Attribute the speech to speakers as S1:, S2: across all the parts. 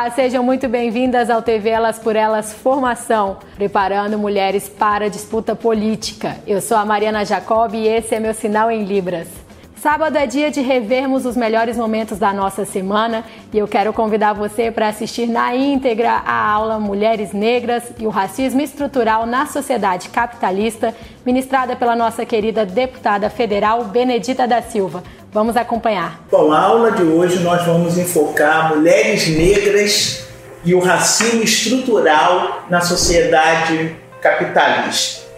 S1: Olá, sejam muito bem-vindas ao TV Elas por Elas Formação, preparando mulheres para a disputa política. Eu sou a Mariana Jacob e esse é meu sinal em Libras. Sábado é dia de revermos os melhores momentos da nossa semana e eu quero convidar você para assistir na íntegra a aula Mulheres Negras e o Racismo Estrutural na Sociedade Capitalista, ministrada pela nossa querida deputada federal Benedita da Silva. Vamos acompanhar.
S2: Bom, a aula de hoje nós vamos enfocar mulheres negras e o racismo estrutural na sociedade capitalista.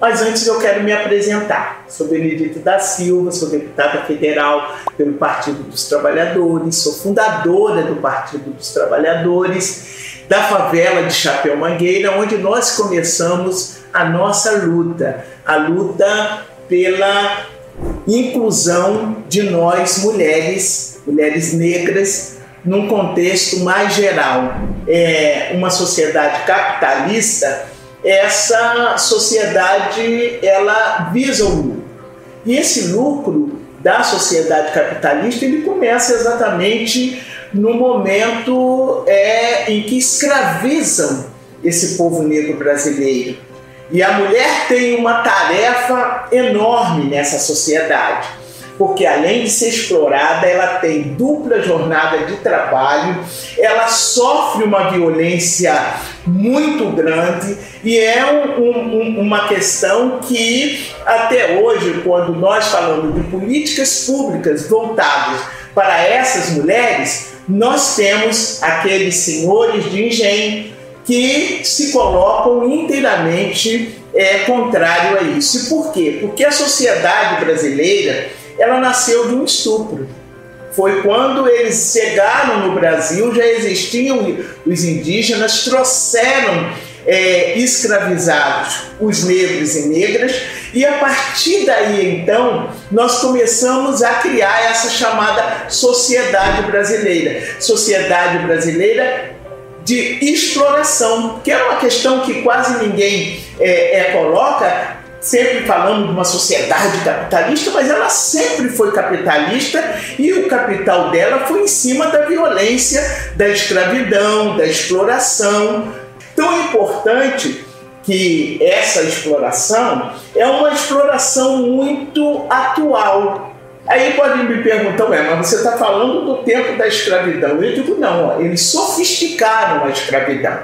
S2: Mas antes eu quero me apresentar. Sou Benedito da Silva, sou deputada federal pelo Partido dos Trabalhadores, sou fundadora do Partido dos Trabalhadores da favela de Chapéu Mangueira, onde nós começamos a nossa luta, a luta pela inclusão de nós mulheres, mulheres negras, num contexto mais geral. É uma sociedade capitalista essa sociedade ela visa o lucro. E esse lucro da sociedade capitalista ele começa exatamente no momento é, em que escravizam esse povo negro brasileiro. E a mulher tem uma tarefa enorme nessa sociedade porque além de ser explorada, ela tem dupla jornada de trabalho, ela sofre uma violência muito grande e é um, um, uma questão que até hoje, quando nós falamos de políticas públicas voltadas para essas mulheres, nós temos aqueles senhores de engenho que se colocam inteiramente é, contrário a isso. E por quê? Porque a sociedade brasileira ela nasceu de um estupro. Foi quando eles chegaram no Brasil, já existiam os indígenas, trouxeram é, escravizados os negros e negras, e a partir daí então nós começamos a criar essa chamada sociedade brasileira. Sociedade brasileira de exploração, que é uma questão que quase ninguém é, é, coloca, sempre falando de uma sociedade capitalista, mas ela sempre foi capitalista e o capital dela foi em cima da violência, da escravidão, da exploração. Tão importante que essa exploração é uma exploração muito atual. Aí podem me perguntar, mas você está falando do tempo da escravidão. Eu digo, não, ó, eles sofisticaram a escravidão.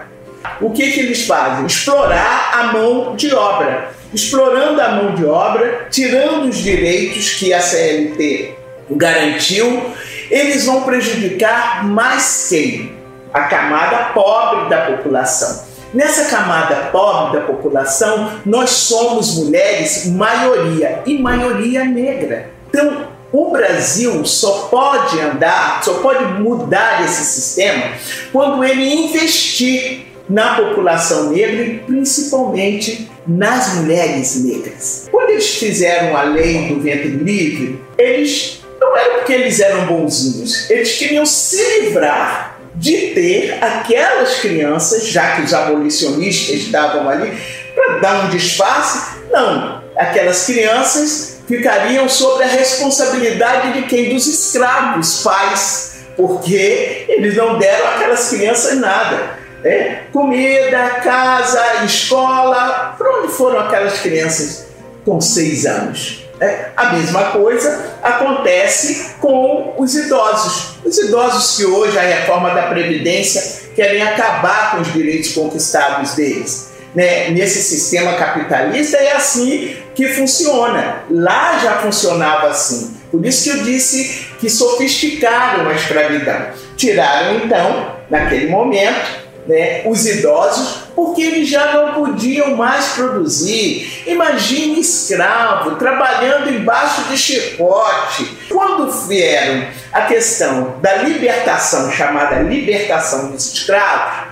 S2: O que, que eles fazem? Explorar a mão de obra explorando a mão de obra, tirando os direitos que a CLT garantiu, eles vão prejudicar mais quem? A camada pobre da população. Nessa camada pobre da população, nós somos mulheres maioria e maioria negra. Então, o Brasil só pode andar, só pode mudar esse sistema quando ele investir na população negra e principalmente nas mulheres negras. Quando eles fizeram a lei do ventre livre, eles não era porque eles eram bonzinhos, eles queriam se livrar de ter aquelas crianças, já que os abolicionistas estavam ali, para dar um disfarce, não, aquelas crianças ficariam sob a responsabilidade de quem? Dos escravos, pais, porque eles não deram aquelas crianças nada. É, comida, casa, escola. Para onde foram aquelas crianças com seis anos? É, a mesma coisa acontece com os idosos. Os idosos que hoje a reforma da Previdência querem acabar com os direitos conquistados deles. Né? Nesse sistema capitalista é assim que funciona. Lá já funcionava assim. Por isso que eu disse que sofisticaram a escravidão. Tiraram então, naquele momento, né, os idosos, porque eles já não podiam mais produzir. Imagine escravo trabalhando embaixo de chicote. Quando vieram a questão da libertação, chamada libertação dos escravos,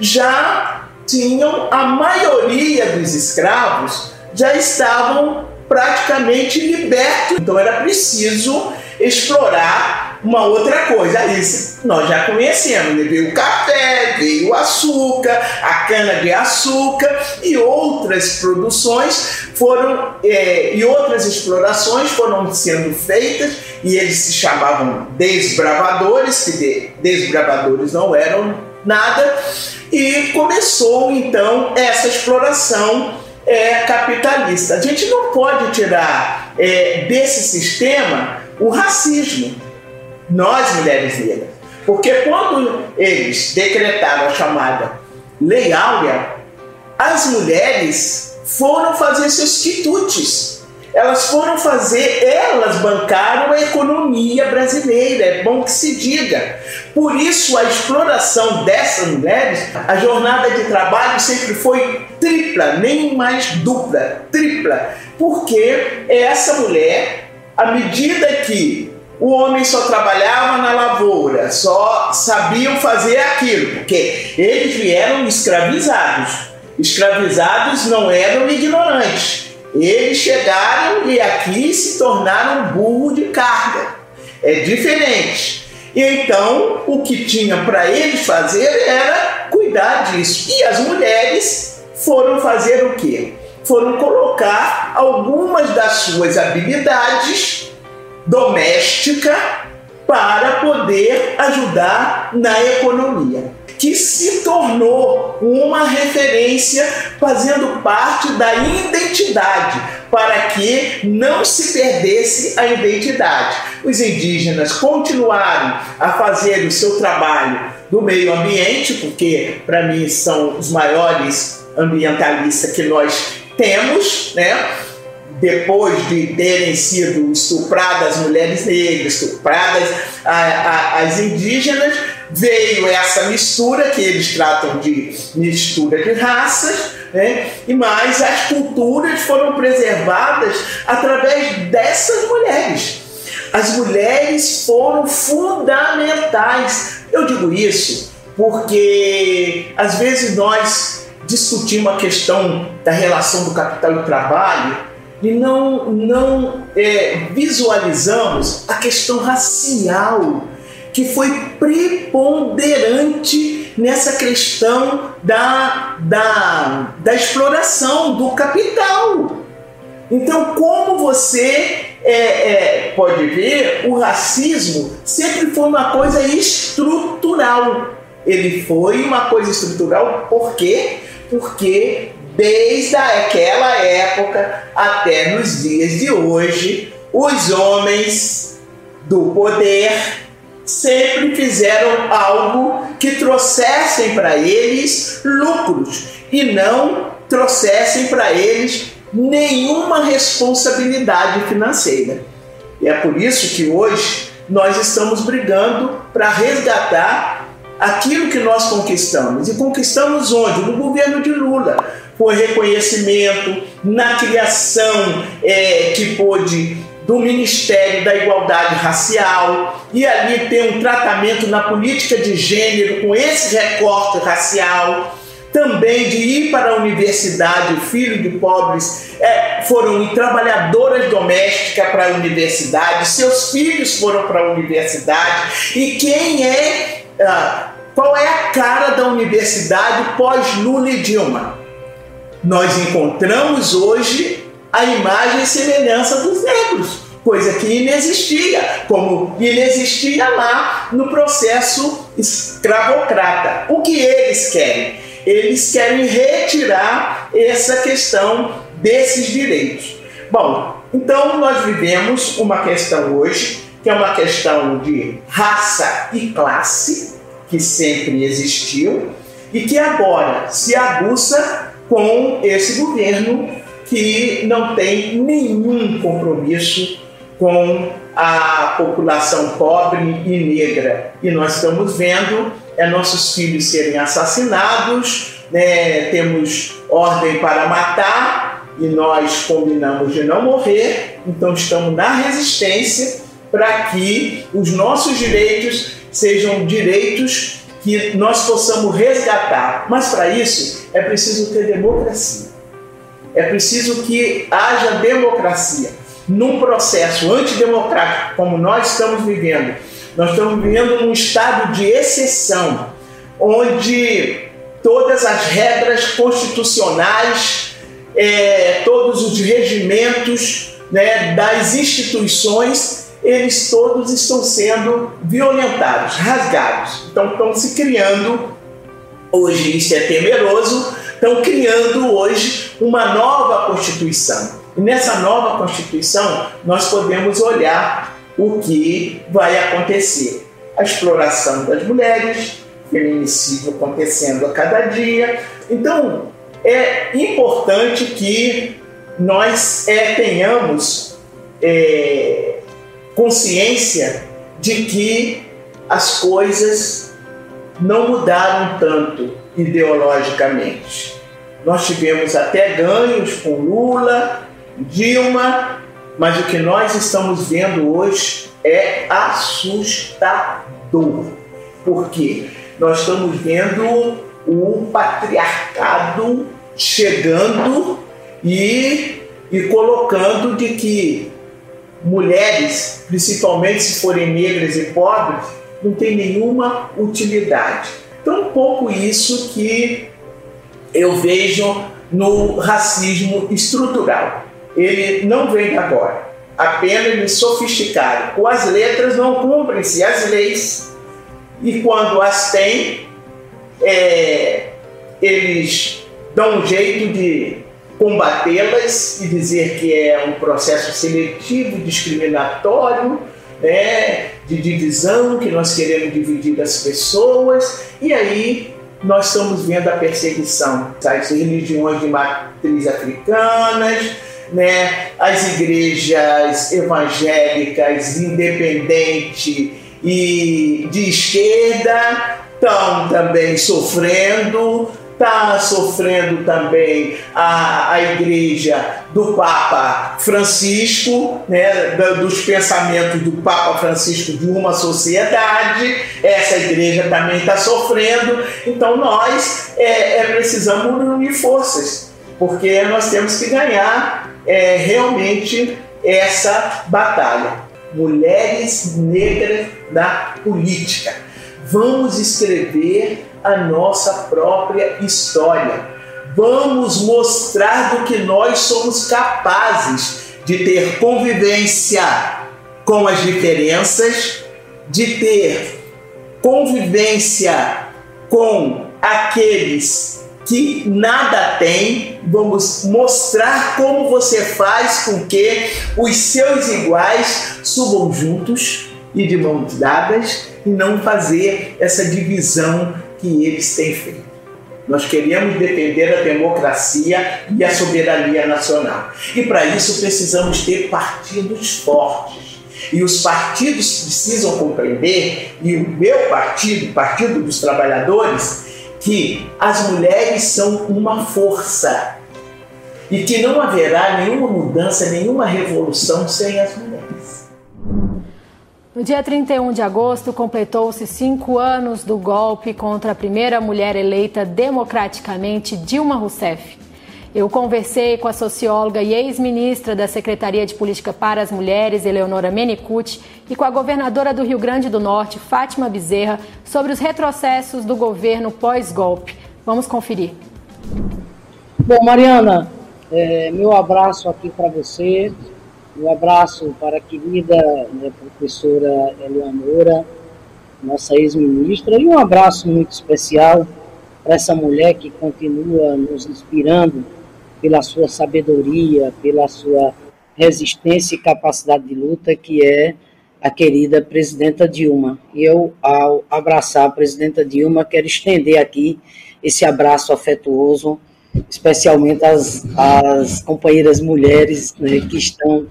S2: já tinham a maioria dos escravos já estavam praticamente libertos. Então era preciso explorar uma outra coisa. Isso nós já conhecemos. Né? Veio o café, veio o açúcar, a cana de açúcar e outras produções foram é, e outras explorações foram sendo feitas e eles se chamavam desbravadores, que de, desbravadores não eram nada, e começou então essa exploração é, capitalista. A gente não pode tirar é, desse sistema o racismo, nós mulheres negras, porque quando eles decretaram a chamada Lei Áurea, as mulheres foram fazer seus quitutes. Elas foram fazer, elas bancaram a economia brasileira, é bom que se diga. Por isso, a exploração dessas mulheres, a jornada de trabalho sempre foi tripla, nem mais dupla, tripla. Porque essa mulher, à medida que o homem só trabalhava na lavoura, só sabiam fazer aquilo, porque eles vieram escravizados escravizados não eram ignorantes. Eles chegaram e aqui se tornaram burro de carga. É diferente. Então o que tinha para eles fazer era cuidar disso. E as mulheres foram fazer o quê? Foram colocar algumas das suas habilidades doméstica para poder ajudar na economia que se tornou uma referência fazendo parte da identidade, para que não se perdesse a identidade. Os indígenas continuaram a fazer o seu trabalho do meio ambiente, porque para mim são os maiores ambientalistas que nós temos, né? depois de terem sido estupradas mulheres negras, estupradas a, a, as indígenas, veio essa mistura que eles tratam de mistura de raças, né? e mais as culturas foram preservadas através dessas mulheres. As mulheres foram fundamentais. Eu digo isso porque às vezes nós discutimos a questão da relação do capital e trabalho e não, não é, visualizamos a questão racial que foi preponderante nessa questão da, da, da exploração do capital. Então, como você é, é, pode ver, o racismo sempre foi uma coisa estrutural. Ele foi uma coisa estrutural por quê? Porque desde aquela época até nos dias de hoje, os homens do poder sempre fizeram algo que trouxessem para eles lucros e não trouxessem para eles nenhuma responsabilidade financeira. E é por isso que hoje nós estamos brigando para resgatar aquilo que nós conquistamos. E conquistamos onde? No governo de Lula. Com reconhecimento, na criação é, que pôde do Ministério da Igualdade Racial, e ali tem um tratamento na política de gênero com esse recorte racial. Também de ir para a universidade, filho de pobres é, foram trabalhadoras domésticas para a universidade, seus filhos foram para a universidade. E quem é, ah, qual é a cara da universidade pós-Lula e Dilma? Nós encontramos hoje a imagem e semelhança dos negros, coisa que inexistia, como inexistia lá no processo escravocrata. O que eles querem? Eles querem retirar essa questão desses direitos. Bom, então nós vivemos uma questão hoje, que é uma questão de raça e classe, que sempre existiu, e que agora se aguça com esse governo que não tem nenhum compromisso com a população pobre e negra. E nós estamos vendo é, nossos filhos serem assassinados, né, temos ordem para matar e nós combinamos de não morrer, então estamos na resistência para que os nossos direitos sejam direitos que nós possamos resgatar. Mas para isso é preciso ter democracia. É preciso que haja democracia. Num processo antidemocrático como nós estamos vivendo, nós estamos vivendo num estado de exceção, onde todas as regras constitucionais, é, todos os regimentos né, das instituições, eles todos estão sendo violentados, rasgados. Então estão se criando, hoje isso é temeroso, estão criando hoje uma nova Constituição. E nessa nova Constituição nós podemos olhar o que vai acontecer. A exploração das mulheres, feminicídio acontecendo a cada dia. Então, é importante que nós é, tenhamos é, consciência de que as coisas não mudaram tanto ideologicamente. Nós tivemos até ganhos com Lula, Dilma, mas o que nós estamos vendo hoje é assustador. Por quê? Nós estamos vendo o patriarcado chegando e, e colocando de que mulheres, principalmente se forem negras e pobres, não tem nenhuma utilidade. Tão pouco isso que eu vejo no racismo estrutural. Ele não vem agora, apenas ele sofisticado. Com as letras não cumprem-se as leis e quando as têm, é, eles dão um jeito de combatê-las e dizer que é um processo seletivo, discriminatório, né, de divisão, que nós queremos dividir as pessoas, e aí nós estamos vendo a perseguição das religiões de matriz africanas, né, as igrejas evangélicas independentes e de esquerda estão também sofrendo, está sofrendo também a, a igreja do Papa Francisco, né, dos pensamentos do Papa Francisco de uma sociedade, essa igreja também está sofrendo, então nós é, é, precisamos unir forças, porque nós temos que ganhar é, realmente essa batalha. Mulheres negras na política. Vamos escrever a nossa própria história. Vamos mostrar do que nós somos capazes de ter convivência com as diferenças, de ter convivência com aqueles que nada têm. Vamos mostrar como você faz com que os seus iguais subam juntos e de mãos dadas e não fazer essa divisão que eles têm feito. Nós queremos defender a democracia e a soberania nacional. E para isso precisamos ter partidos fortes. E os partidos precisam compreender, e o meu partido, o Partido dos Trabalhadores, que as mulheres são uma força e que não haverá nenhuma mudança, nenhuma revolução sem as mulheres.
S1: No dia 31 de agosto, completou-se cinco anos do golpe contra a primeira mulher eleita democraticamente, Dilma Rousseff. Eu conversei com a socióloga e ex-ministra da Secretaria de Política para as Mulheres, Eleonora Menicucci, e com a governadora do Rio Grande do Norte, Fátima Bezerra, sobre os retrocessos do governo pós-golpe. Vamos conferir.
S3: Bom, Mariana, é, meu abraço aqui para você, um abraço para a querida né, professora Eleonora, nossa ex-ministra, e um abraço muito especial para essa mulher que continua nos inspirando pela sua sabedoria, pela sua resistência e capacidade de luta, que é a querida presidenta Dilma. Eu, ao abraçar a presidenta Dilma, quero estender aqui esse abraço afetuoso especialmente as, as companheiras mulheres né, que estão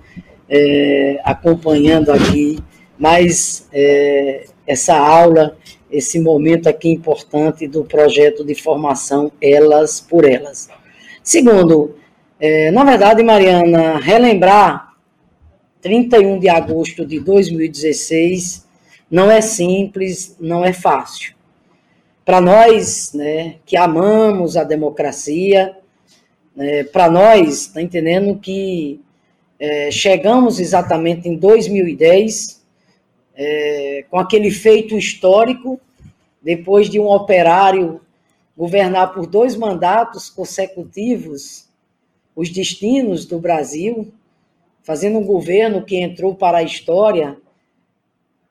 S3: é, acompanhando aqui mais é, essa aula, esse momento aqui importante do projeto de formação Elas por Elas. Segundo, é, na verdade, Mariana, relembrar 31 de agosto de 2016 não é simples, não é fácil para nós, né, que amamos a democracia, é, para nós, tá entendendo que é, chegamos exatamente em 2010, é, com aquele feito histórico, depois de um operário governar por dois mandatos consecutivos os destinos do Brasil, fazendo um governo que entrou para a história.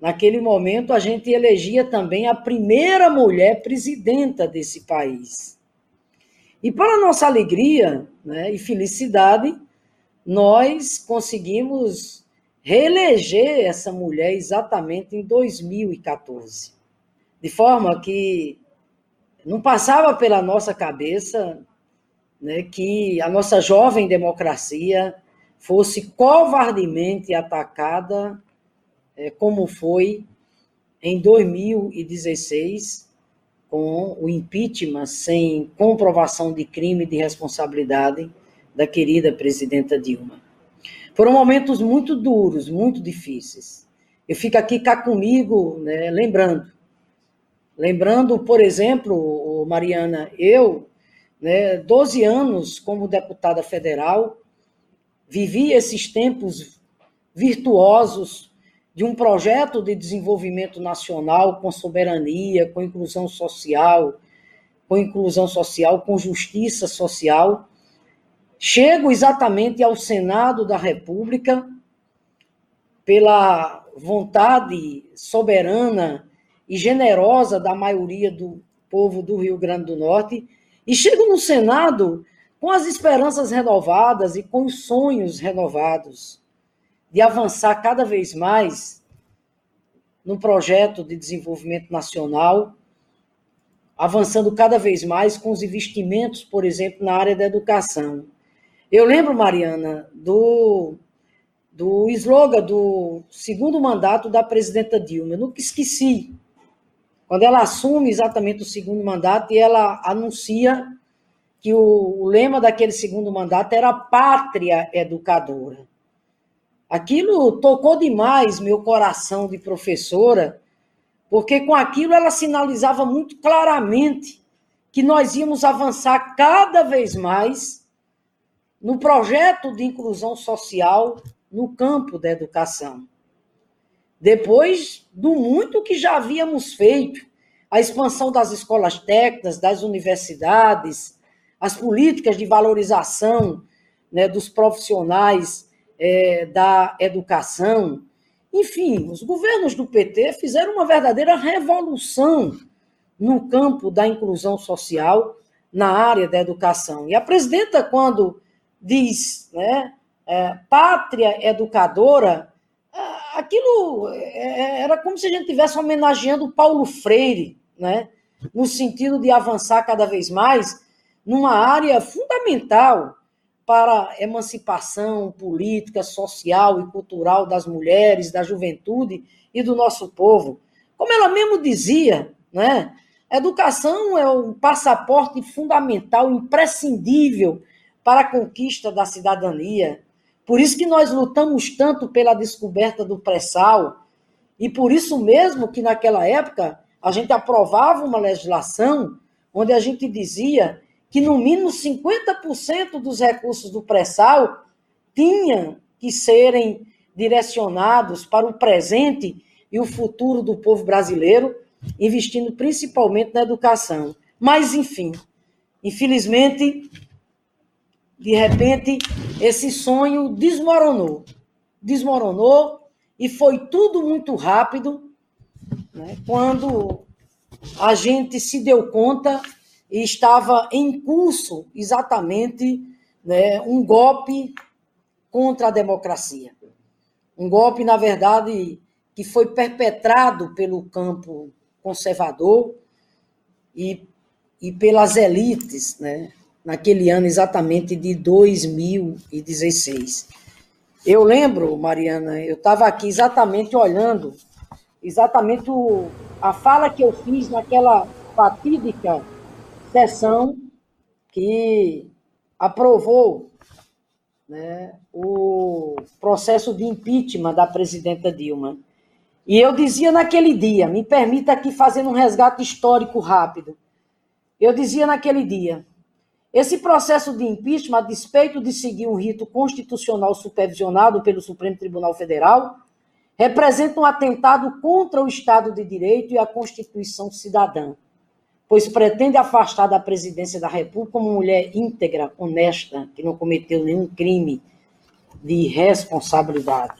S3: Naquele momento, a gente elegia também a primeira mulher presidenta desse país. E, para nossa alegria né, e felicidade, nós conseguimos reeleger essa mulher exatamente em 2014. De forma que não passava pela nossa cabeça né, que a nossa jovem democracia fosse covardemente atacada, é, como foi em 2016, com o impeachment sem comprovação de crime de responsabilidade da querida presidenta Dilma. Foram momentos muito duros, muito difíceis. Eu fico aqui cá comigo, né, lembrando. Lembrando, por exemplo, Mariana, eu, né, 12 anos como deputada federal, vivi esses tempos virtuosos de um projeto de desenvolvimento nacional com soberania, com inclusão social, com inclusão social, com justiça social, Chego exatamente ao Senado da República pela vontade soberana e generosa da maioria do povo do Rio Grande do Norte e chego no Senado com as esperanças renovadas e com os sonhos renovados de avançar cada vez mais no projeto de desenvolvimento nacional, avançando cada vez mais com os investimentos, por exemplo, na área da educação. Eu lembro, Mariana, do, do slogan do segundo mandato da presidenta Dilma. Eu nunca esqueci. Quando ela assume exatamente o segundo mandato e ela anuncia que o, o lema daquele segundo mandato era pátria educadora. Aquilo tocou demais meu coração de professora, porque com aquilo ela sinalizava muito claramente que nós íamos avançar cada vez mais no projeto de inclusão social no campo da educação. Depois do muito que já havíamos feito, a expansão das escolas técnicas, das universidades, as políticas de valorização né, dos profissionais é, da educação. Enfim, os governos do PT fizeram uma verdadeira revolução no campo da inclusão social na área da educação. E a presidenta, quando diz né, é, pátria educadora, aquilo é, é, era como se a gente estivesse homenageando Paulo Freire, né, no sentido de avançar cada vez mais numa área fundamental para a emancipação política, social e cultural das mulheres, da juventude e do nosso povo. Como ela mesmo dizia, né? Educação é um passaporte fundamental, imprescindível para a conquista da cidadania. Por isso que nós lutamos tanto pela descoberta do pré-sal, e por isso mesmo que naquela época a gente aprovava uma legislação onde a gente dizia que no mínimo 50% dos recursos do pré-sal tinham que serem direcionados para o presente e o futuro do povo brasileiro, investindo principalmente na educação. Mas, enfim, infelizmente, de repente, esse sonho desmoronou. Desmoronou e foi tudo muito rápido né, quando a gente se deu conta e estava em curso exatamente né, um golpe contra a democracia. Um golpe, na verdade, que foi perpetrado pelo campo conservador e, e pelas elites né, naquele ano exatamente de 2016. Eu lembro, Mariana, eu estava aqui exatamente olhando, exatamente o, a fala que eu fiz naquela fatídica sessão que aprovou né, o processo de impeachment da presidenta Dilma. E eu dizia naquele dia, me permita aqui fazer um resgate histórico rápido. Eu dizia naquele dia, Esse processo de impeachment, a despeito de seguir um rito constitucional supervisionado pelo Supremo Tribunal Federal, representa um atentado contra o Estado de Direito e a Constituição cidadã, pois pretende afastar da presidência da República uma mulher íntegra, honesta, que não cometeu nenhum crime de responsabilidade.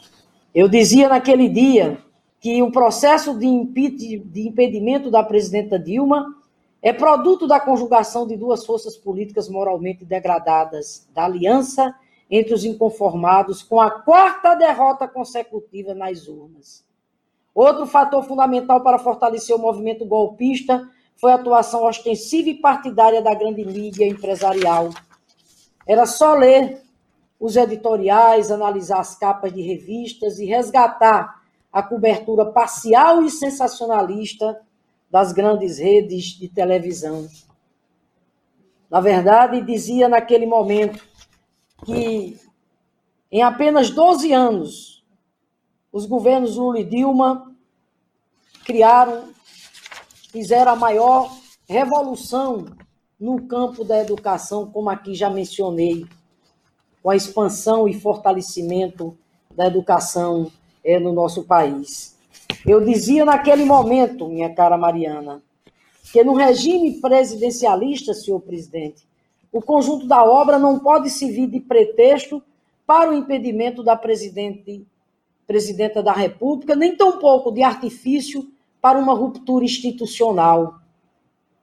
S3: Eu dizia naquele dia que o processo de, impedimento da presidenta Dilma é produto da conjugação de duas forças políticas moralmente degradadas, da aliança entre os inconformados, com a quarta derrota consecutiva nas urnas. Outro fator fundamental para fortalecer o movimento golpista foi a atuação ostensiva e partidária da grande mídia empresarial. Era só ler os editoriais, analisar as capas de revistas e resgatar a cobertura parcial e sensacionalista das grandes redes de televisão. Na verdade, dizia naquele momento que em apenas 12 anos os governos Lula e Dilma criaram, fizeram a maior revolução no campo da educação, como aqui já mencionei, com a expansão e fortalecimento da educação é, no nosso país. Eu dizia naquele momento, minha cara Mariana, que no regime presidencialista, senhor presidente, o conjunto da obra não pode servir de pretexto para o impedimento da presidente, presidenta da República, nem tampouco de artifício para uma ruptura institucional.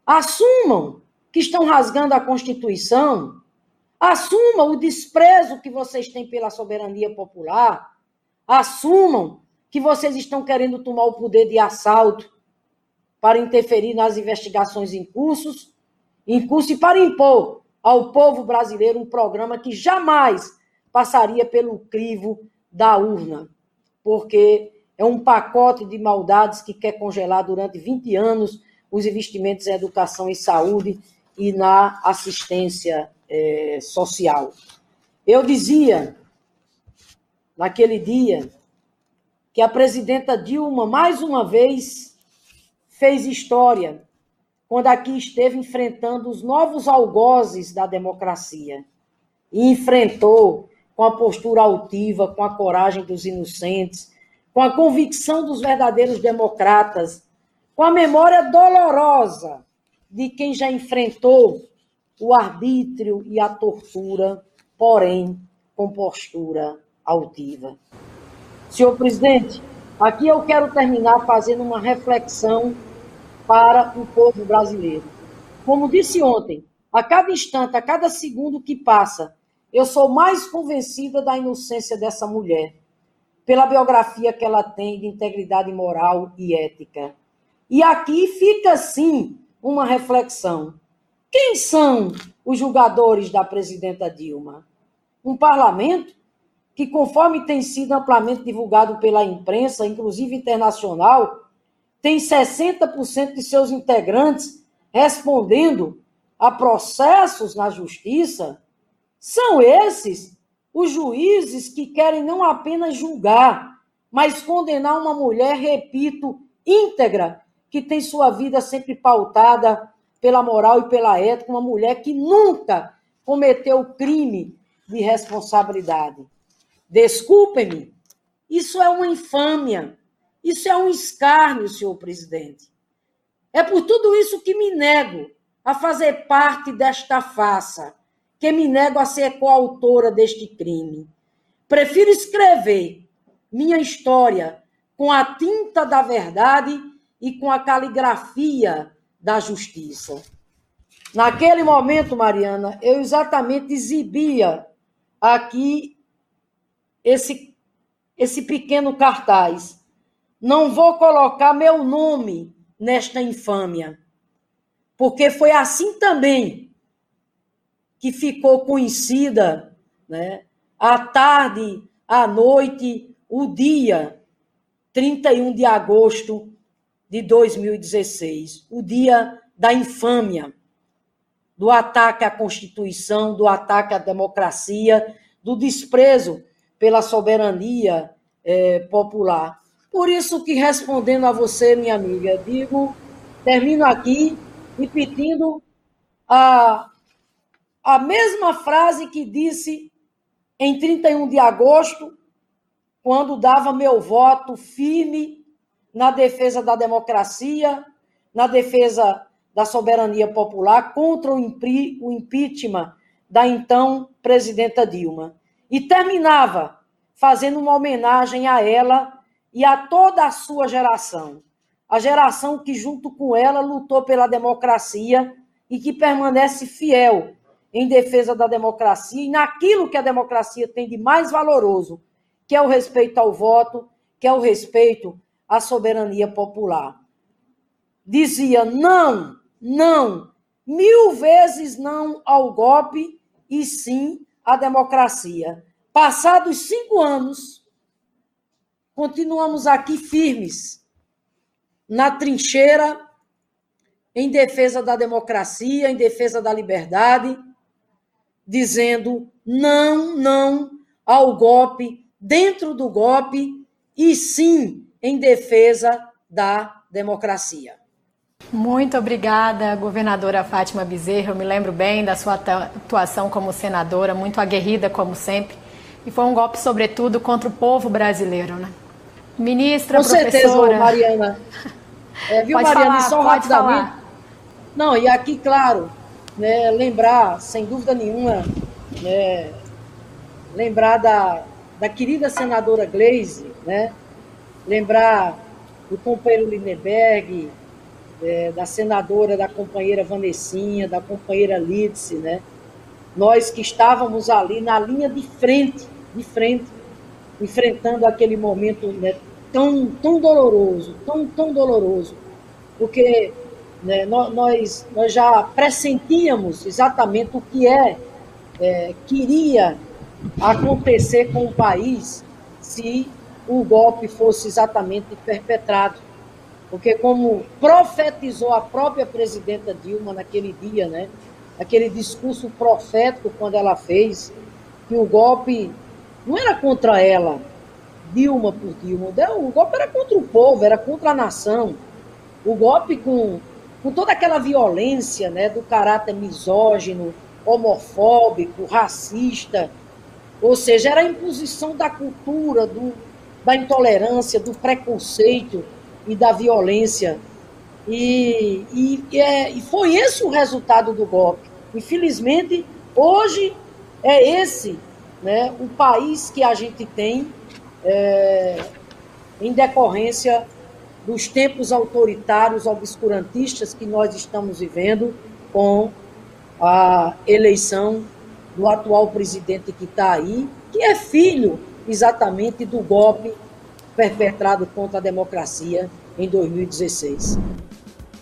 S3: Assumam que estão rasgando a Constituição, assumam o desprezo que vocês têm pela soberania popular, assumam que vocês estão querendo tomar o poder de assalto para interferir nas investigações em cursos, em curso e para impor ao povo brasileiro um programa que jamais passaria pelo crivo da urna, porque é um pacote de maldades que quer congelar durante 20 anos os investimentos em educação e saúde e na assistência é, social. Eu dizia, naquele dia, que a presidenta Dilma, mais uma vez, fez história quando aqui esteve enfrentando os novos algozes da democracia. E enfrentou com a postura altiva, com a coragem dos inocentes, com a convicção dos verdadeiros democratas, com a memória dolorosa de quem já enfrentou o arbítrio e a tortura, porém com postura altiva. Senhor presidente, aqui eu quero terminar fazendo uma reflexão para o povo brasileiro. Como disse ontem, a cada instante, a cada segundo que passa, eu sou mais convencida da inocência dessa mulher, pela biografia que ela tem de integridade moral e ética. E aqui fica, sim, uma reflexão. Quem são os julgadores da presidenta Dilma? Um parlamento? que, conforme tem sido amplamente divulgado pela imprensa, inclusive internacional, tem 60% de seus integrantes respondendo a processos na justiça, são esses os juízes que querem não apenas julgar, mas condenar uma mulher, repito, íntegra, que tem sua vida sempre pautada pela moral e pela ética, uma mulher que nunca cometeu crime de responsabilidade. Desculpe-me, isso é uma infâmia, isso é um escárnio, senhor presidente. É por tudo isso que me nego a fazer parte desta farsa, que me nego a ser coautora deste crime. Prefiro escrever minha história com a tinta da verdade e com a caligrafia da justiça. Naquele momento, Mariana, eu exatamente exibia aqui esse, esse pequeno cartaz. Não vou colocar meu nome nesta infâmia, porque foi assim também que ficou conhecida né, a tarde, a noite, o dia 31 de agosto de 2016, o dia da infâmia, do ataque à Constituição, do ataque à democracia, do desprezo pela soberania é, popular. Por isso que, respondendo a você, minha amiga, digo, termino aqui repetindo a, a mesma frase que disse em 31 de agosto, quando dava meu voto firme na defesa da democracia, na defesa da soberania popular, contra o impeachment da então presidenta Dilma. E terminava fazendo uma homenagem a ela e a toda a sua geração. A geração que, junto com ela, lutou pela democracia e que permanece fiel em defesa da democracia e naquilo que a democracia tem de mais valoroso, que é o respeito ao voto, que é o respeito à soberania popular. Dizia não, não, mil vezes não ao golpe e sim à democracia. Passados cinco anos, continuamos aqui firmes na trincheira em defesa da democracia, em defesa da liberdade dizendo não, não ao golpe, dentro do golpe, e sim em defesa da democracia.
S1: Muito obrigada, governadora Fátima Bezerra. Eu me lembro bem da sua atuação como senadora, muito aguerrida como sempre. E foi um golpe, sobretudo, contra o povo brasileiro, né? Ministra,
S3: Com
S1: professora...
S3: certeza, Mariana. É, viu, pode Mariana, falar, só rapidamente. Falar. Não, e aqui, claro, né, lembrar, sem dúvida nenhuma, né, lembrar da, da querida senadora Gleise, né, lembrar do companheiro Lindenberg, é, da senadora, da companheira Vanessinha, da companheira Lídice, né, nós que estávamos ali na linha de frente, de frente, enfrentando aquele momento né, tão, tão doloroso, tão, tão doloroso, porque né, nós, nós já pressentíamos exatamente o que é, é queria acontecer com o país se o golpe fosse exatamente perpetrado. Porque, como profetizou a própria presidenta Dilma naquele dia, né, aquele discurso profético quando ela fez, que o golpe não era contra ela, Dilma por Dilma, o golpe era contra o povo, era contra a nação. O golpe com com toda aquela violência né, do caráter misógino, homofóbico, racista, ou seja, era a imposição da cultura, do, da intolerância, do preconceito e da violência. E, e, é, e foi esse o resultado do golpe. Infelizmente, hoje é esse né, o país que a gente tem é, em decorrência dos tempos autoritários, obscurantistas que nós estamos vivendo com a eleição do atual presidente que está aí, que é filho exatamente do golpe perpetrado contra a democracia em 2016.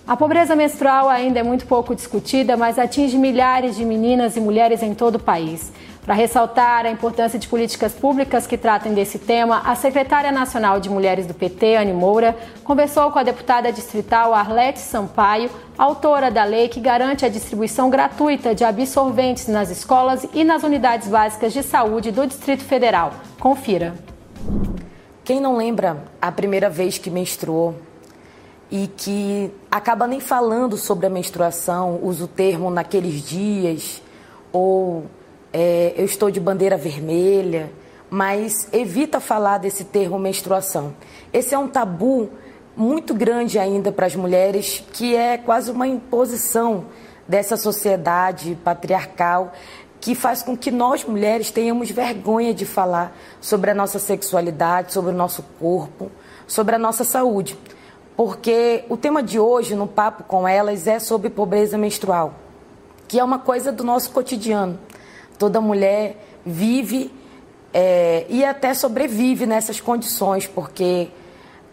S1: A pobreza menstrual ainda é muito pouco discutida, mas atinge milhares de meninas e mulheres em todo o país. Para ressaltar a importância de políticas públicas que tratem desse tema, a secretária nacional de Mulheres do PT, Anne Moura, conversou com a deputada distrital Arlete Sampaio, autora da lei que garante a distribuição gratuita de absorventes nas escolas e nas unidades básicas de saúde do Distrito Federal. Confira.
S4: Quem não lembra a primeira vez que menstruou e que acaba nem falando sobre a menstruação, usa o termo naqueles dias ou é, eu estou de bandeira vermelha, mas evita falar desse termo menstruação. Esse é um tabu muito grande ainda para as mulheres, que é quase uma imposição dessa sociedade patriarcal que faz com que nós mulheres tenhamos vergonha de falar sobre a nossa sexualidade, sobre o nosso corpo, sobre a nossa saúde. Porque o tema de hoje no papo com elas é sobre pobreza menstrual, que é uma coisa do nosso cotidiano toda mulher vive é, e até sobrevive nessas condições, porque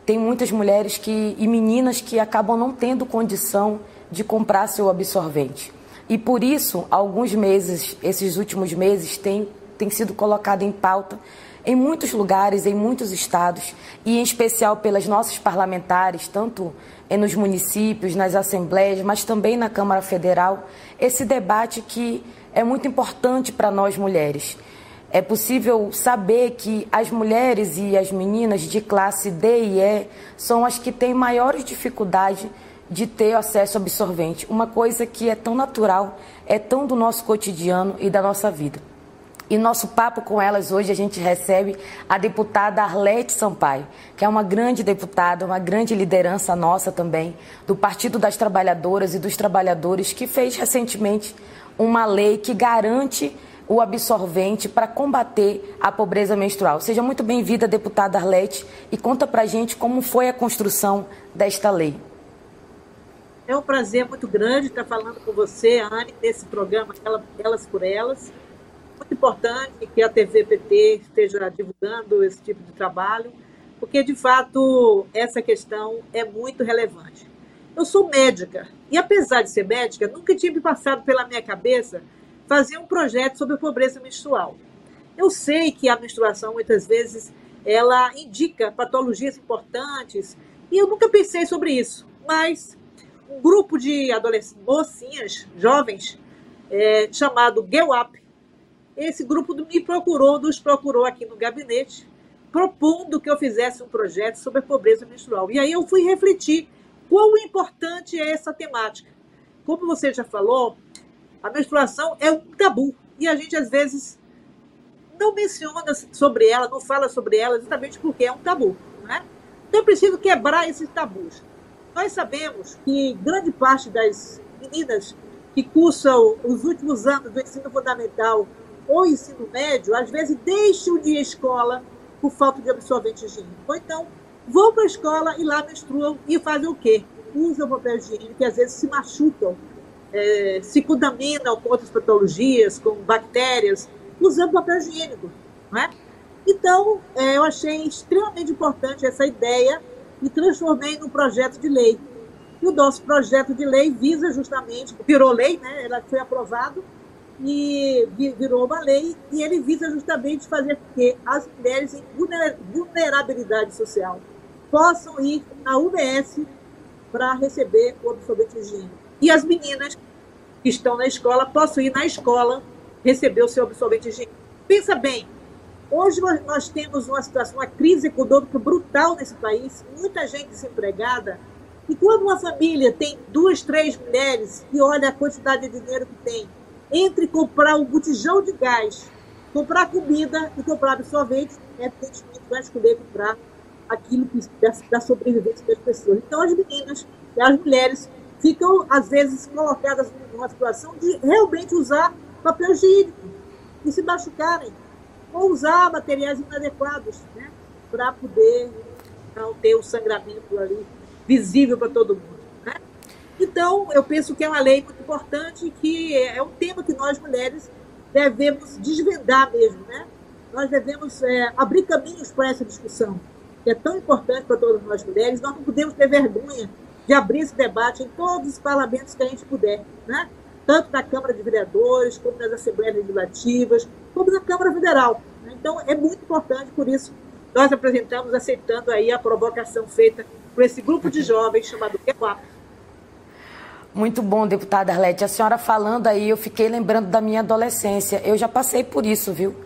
S4: tem muitas mulheres que, e meninas que acabam não tendo condição de comprar seu absorvente. E por isso, alguns meses, esses últimos meses, tem, tem sido colocado em pauta em muitos lugares, em muitos estados, e em especial pelas nossas parlamentares, tanto nos municípios, nas assembleias, mas também na Câmara Federal, esse debate que é muito importante para nós mulheres. É possível saber que as mulheres e as meninas de classe D e E são as que têm maiores dificuldades de ter acesso absorvente, uma coisa que é tão natural, é tão do nosso cotidiano e da nossa vida. E nosso papo com elas hoje a gente recebe a deputada Arlete Sampaio, que é uma grande deputada, uma grande liderança nossa também, do Partido das Trabalhadoras e dos Trabalhadores, que fez recentemente uma lei que garante o absorvente para combater a pobreza menstrual. Seja muito bem-vinda, deputada Arlete, e conta para gente como foi a construção desta lei.
S5: É um prazer muito grande estar falando com você, Anne, nesse programa Elas por Elas muito importante que a TVPT esteja divulgando esse tipo de trabalho, porque de fato essa questão é muito relevante. Eu sou médica e apesar de ser médica, nunca tive passado pela minha cabeça fazer um projeto sobre pobreza menstrual. Eu sei que a menstruação muitas vezes ela indica patologias importantes e eu nunca pensei sobre isso, mas um grupo de adolescentes, mocinhas, jovens, é, chamado GEWAP, esse grupo me procurou, nos procurou aqui no gabinete, propondo que eu fizesse um projeto sobre a pobreza menstrual. E aí eu fui refletir quão importante é essa temática. Como você já falou, a menstruação é um tabu e a gente às vezes não menciona sobre ela, não fala sobre ela, exatamente porque é um tabu. Né? Então é preciso quebrar esses tabus. Nós sabemos que grande parte das meninas que cursam os últimos anos do ensino fundamental ou ensino médio, às vezes deixam de ir à escola por falta de absorvente higiênico. Ou então vão para a escola e lá menstruam e fazem o quê? Usam papel higiênico e às vezes se machucam, é, se contaminam com outras patologias, com bactérias, usando papel higiênico. Não é? Então, é, eu achei extremamente importante essa ideia e transformei num projeto de lei. E o nosso projeto de lei visa justamente, virou lei, né? ela foi aprovado, e virou uma lei e ele visa justamente fazer com que as mulheres em vulnerabilidade social possam ir na UBS para receber o absorvente higiênico. E as meninas que estão na escola possam ir na escola receber o seu absorvente higiênico. Pensa bem, hoje nós temos uma situação, uma crise econômica brutal nesse país, muita gente desempregada, e quando uma família tem duas, três mulheres e olha a quantidade de dinheiro que tem entre comprar um botijão de gás, comprar comida e comprar absorvente, evidentemente vai escolher comprar aquilo que da, sobrevivência das pessoas. Então, as meninas e as mulheres ficam, às vezes, colocadas numa situação de realmente usar papel higiênico e se machucarem, ou usar materiais inadequados né, para poder não ter o sangramento ali visível para todo mundo. Então, eu penso que é uma lei muito importante, que é um tema que nós mulheres devemos desvendar mesmo, né? Nós devemos é, abrir caminhos para essa discussão, que é tão importante para todas nós mulheres. Nós não podemos ter vergonha de abrir esse debate em todos os parlamentos que a gente puder, né? Tanto na Câmara de Vereadores, como nas Assembleias Legislativas, como na Câmara Federal. Né? Então, é muito importante, por isso, nós apresentamos, aceitando aí a provocação feita por esse grupo de jovens chamado QUAP,
S4: muito bom, deputada Arlete. A senhora falando aí, eu fiquei lembrando da minha adolescência. Eu já passei por isso, viu?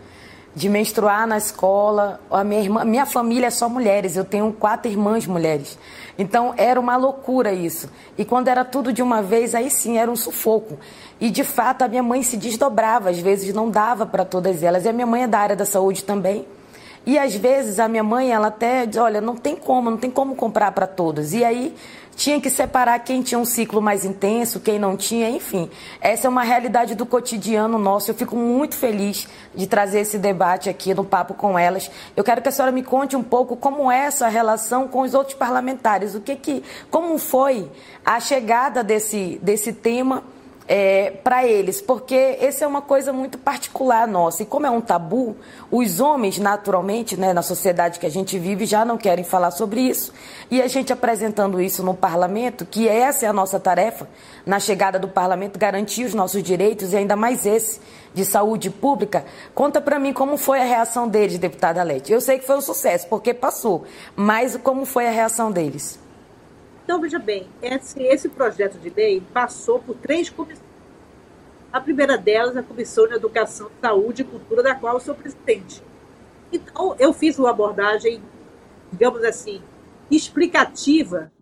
S4: De menstruar na escola. A minha, irmã, minha família é só mulheres, eu tenho quatro irmãs mulheres. Então era uma loucura isso. E quando era tudo de uma vez, aí sim era um sufoco. E de fato a minha mãe se desdobrava, às vezes não dava para todas elas. E a minha mãe é da área da saúde também. E às vezes a minha mãe, ela até diz, olha, não tem como, não tem como comprar para todos. E aí tinha que separar quem tinha um ciclo mais intenso, quem não tinha, enfim. Essa é uma realidade do cotidiano nosso. Eu fico muito feliz de trazer esse debate aqui no Papo com Elas. Eu quero que a senhora me conte um pouco como é essa relação com os outros parlamentares. O que que, como foi a chegada desse, desse tema é, para eles, porque essa é uma coisa muito particular nossa. E como é um tabu, os homens, naturalmente, né, na sociedade que a gente vive, já não querem falar sobre isso. E a gente apresentando isso no parlamento, que essa é a nossa tarefa, na chegada do parlamento, garantir os nossos direitos, e ainda mais esse, de saúde pública. Conta para mim como foi a reação deles, deputada Lete. Eu sei que foi um sucesso, porque passou, mas como foi a reação deles?
S5: Então, veja bem, esse, esse projeto de lei passou por três comissões. A primeira delas, a Comissão de Educação, Saúde e Cultura, da qual eu sou presidente. Então, eu fiz uma abordagem, digamos assim, explicativa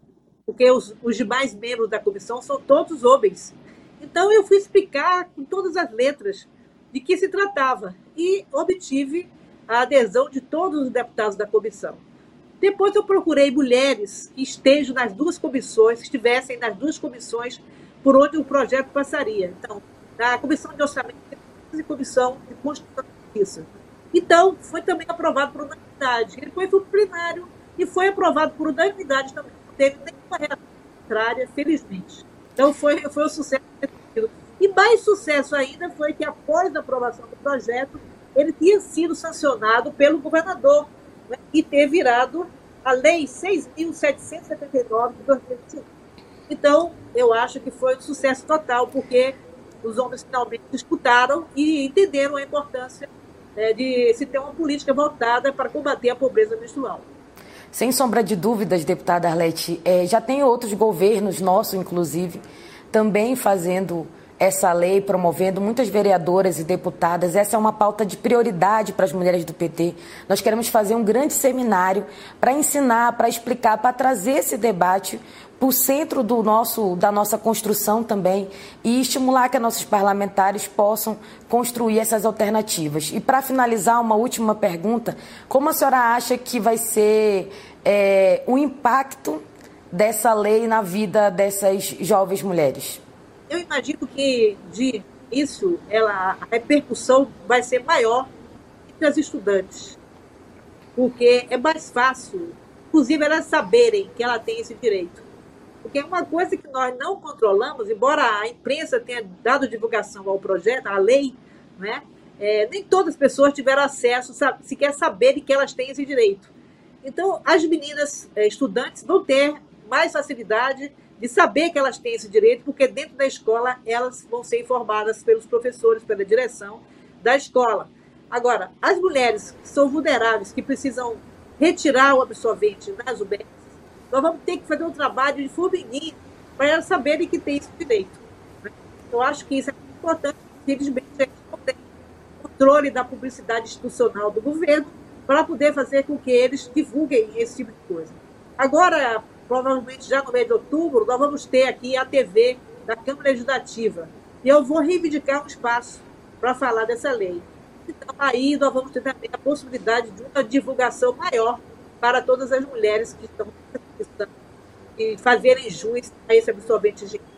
S5: porque os, os demais membros da comissão são todos homens. Então eu fui explicar com todas as letras de que se tratava e obtive a adesão de todos os deputados da comissão. Depois eu procurei mulheres que estejam nas duas comissões, que estivessem nas duas comissões por onde o projeto passaria. Então, na comissão de orçamento e comissão de Constituição e Justiça. Então, foi também aprovado por unanimidade. Ele foi para o plenário e foi aprovado por unanimidade também. Não teve nenhuma reação contrária, felizmente. Então, foi, foi um sucesso. E mais sucesso ainda foi que, após a aprovação do projeto, ele tinha sido sancionado pelo governador né, e ter virado a Lei 6.779 de 2005. Então, eu acho que foi um sucesso total, porque os homens finalmente escutaram e entenderam a importância é, de se ter uma política voltada para combater a pobreza menstrual.
S4: Sem sombra de dúvidas, deputada Arlete, é, já tem outros governos, nosso inclusive, também fazendo essa lei, promovendo muitas vereadoras e deputadas. Essa é uma pauta de prioridade para as mulheres do PT. Nós queremos fazer um grande seminário para ensinar, para explicar, para trazer esse debate para o centro do nosso, da nossa construção também e estimular que nossos parlamentares possam construir essas alternativas. E para finalizar, uma última pergunta: como a senhora acha que vai ser é, o impacto dessa lei na vida dessas jovens mulheres?
S5: Eu imagino que de isso ela, a repercussão vai ser maior entre as estudantes, porque é mais fácil, inclusive elas saberem que ela tem esse direito. Porque é uma coisa que nós não controlamos, embora a imprensa tenha dado divulgação ao projeto, à lei, né? É, nem todas as pessoas tiveram acesso, sequer saberem que elas têm esse direito. Então, as meninas é, estudantes vão ter mais facilidade de saber que elas têm esse direito, porque dentro da escola elas vão ser informadas pelos professores, pela direção da escola. Agora, as mulheres que são vulneráveis, que precisam retirar o absorvente nas UBS, nós vamos ter que fazer um trabalho de formiguinha para elas saberem que tem esse direito. Né? Eu acho que isso é importante, não tem controle da publicidade institucional do governo para poder fazer com que eles divulguem esse tipo de coisa. Agora, provavelmente já no mês de outubro, nós vamos ter aqui a TV da Câmara Legislativa. E eu vou reivindicar um espaço para falar dessa lei. Então, aí nós vamos ter também a possibilidade de uma divulgação maior para todas as mulheres que estão e fazerem jus a esse absorvente higiênico.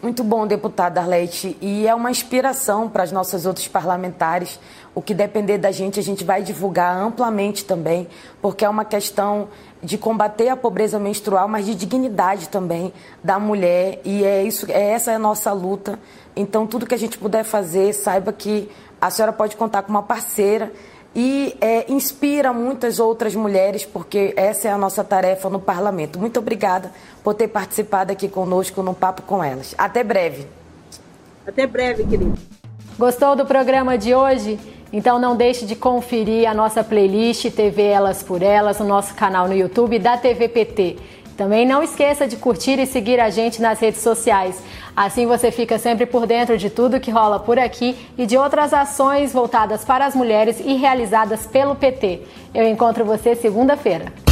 S4: Muito bom, deputada Arlete. E é uma inspiração para as nossas outros parlamentares. O que depender da gente, a gente vai divulgar amplamente também, porque é uma questão de combater a pobreza menstrual, mas de dignidade também da mulher. E é isso, é essa é a nossa luta. Então, tudo que a gente puder fazer, saiba que a senhora pode contar com uma parceira e é, inspira muitas outras mulheres, porque essa é a nossa tarefa no parlamento. Muito obrigada por ter participado aqui conosco no Papo com Elas. Até breve.
S5: Até breve, querido.
S1: Gostou do programa de hoje? Então não deixe de conferir a nossa playlist TV Elas por Elas no nosso canal no YouTube da TVPT. Também não esqueça de curtir e seguir a gente nas redes sociais. Assim você fica sempre por dentro de tudo que rola por aqui e de outras ações voltadas para as mulheres e realizadas pelo PT. Eu encontro você segunda-feira.